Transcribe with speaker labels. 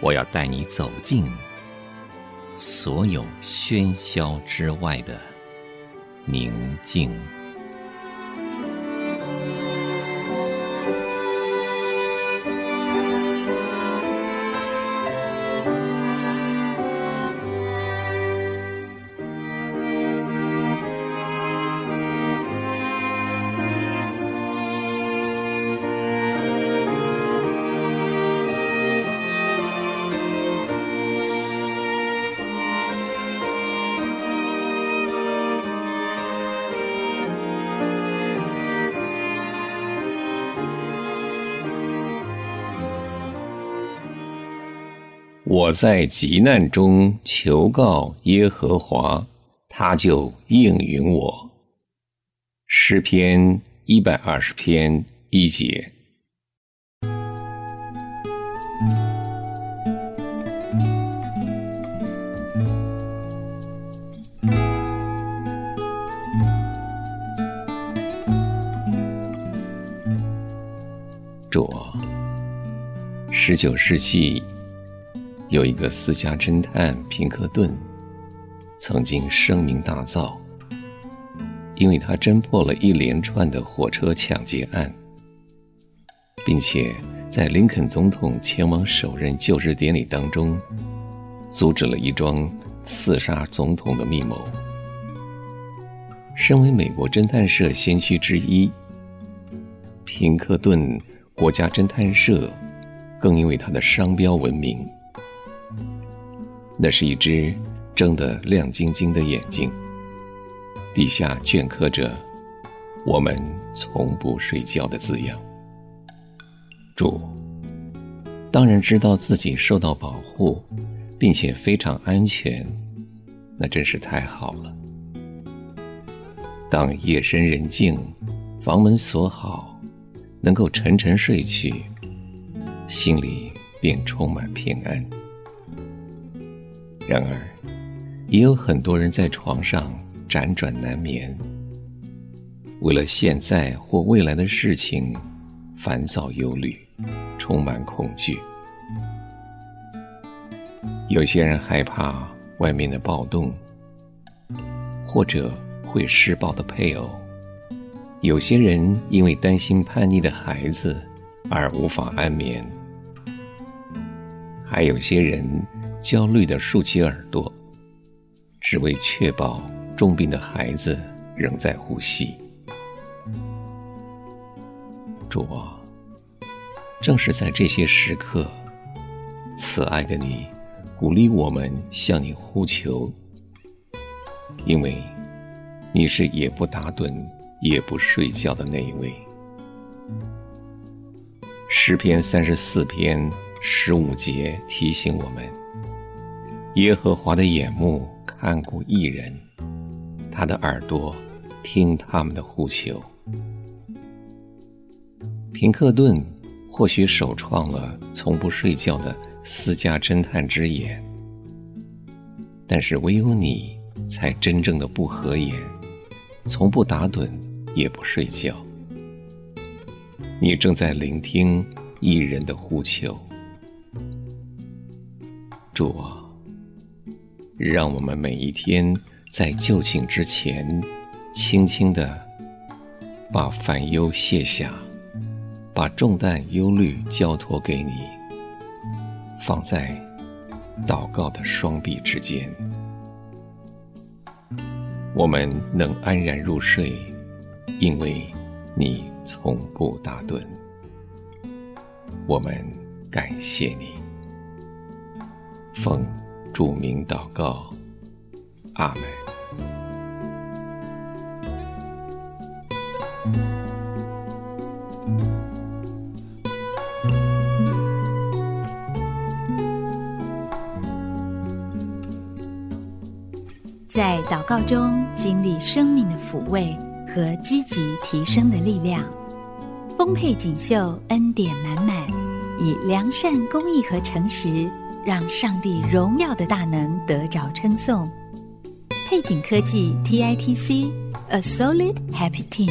Speaker 1: 我要带你走进所有喧嚣之外的宁静。我在急难中求告耶和华，他就应允我。诗篇一百二十篇一节。主，十九世纪。有一个私家侦探平克顿，曾经声名大噪，因为他侦破了一连串的火车抢劫案，并且在林肯总统前往首任就职典礼当中，阻止了一桩刺杀总统的密谋。身为美国侦探社先驱之一，平克顿国家侦探社更因为他的商标闻名。那是一只睁得亮晶晶的眼睛，底下镌刻着“我们从不睡觉”的字样。主当然知道自己受到保护，并且非常安全，那真是太好了。当夜深人静，房门锁好，能够沉沉睡去，心里便充满平安。然而，也有很多人在床上辗转难眠，为了现在或未来的事情烦躁忧虑，充满恐惧。有些人害怕外面的暴动，或者会施暴的配偶；有些人因为担心叛逆的孩子而无法安眠；还有些人。焦虑地竖起耳朵，只为确保重病的孩子仍在呼吸。主啊，正是在这些时刻，慈爱的你鼓励我们向你呼求，因为你是也不打盹也不睡觉的那一位。诗篇三十四篇十五节提醒我们。耶和华的眼目看顾一人，他的耳朵听他们的呼求。平克顿或许首创了从不睡觉的私家侦探之眼，但是唯有你才真正的不合眼，从不打盹也不睡觉。你正在聆听义人的呼求，主啊。让我们每一天在就寝之前，轻轻地把烦忧卸下，把重担忧虑交托给你，放在祷告的双臂之间。我们能安然入睡，因为你从不打盹。我们感谢你，奉著名祷告，阿门。
Speaker 2: 在祷告中经历生命的抚慰和积极提升的力量，丰沛锦绣，恩典满满，以良善、公益和诚实，让上帝荣耀的大能得着称颂。配景科技 TITC，A Solid Happy Team。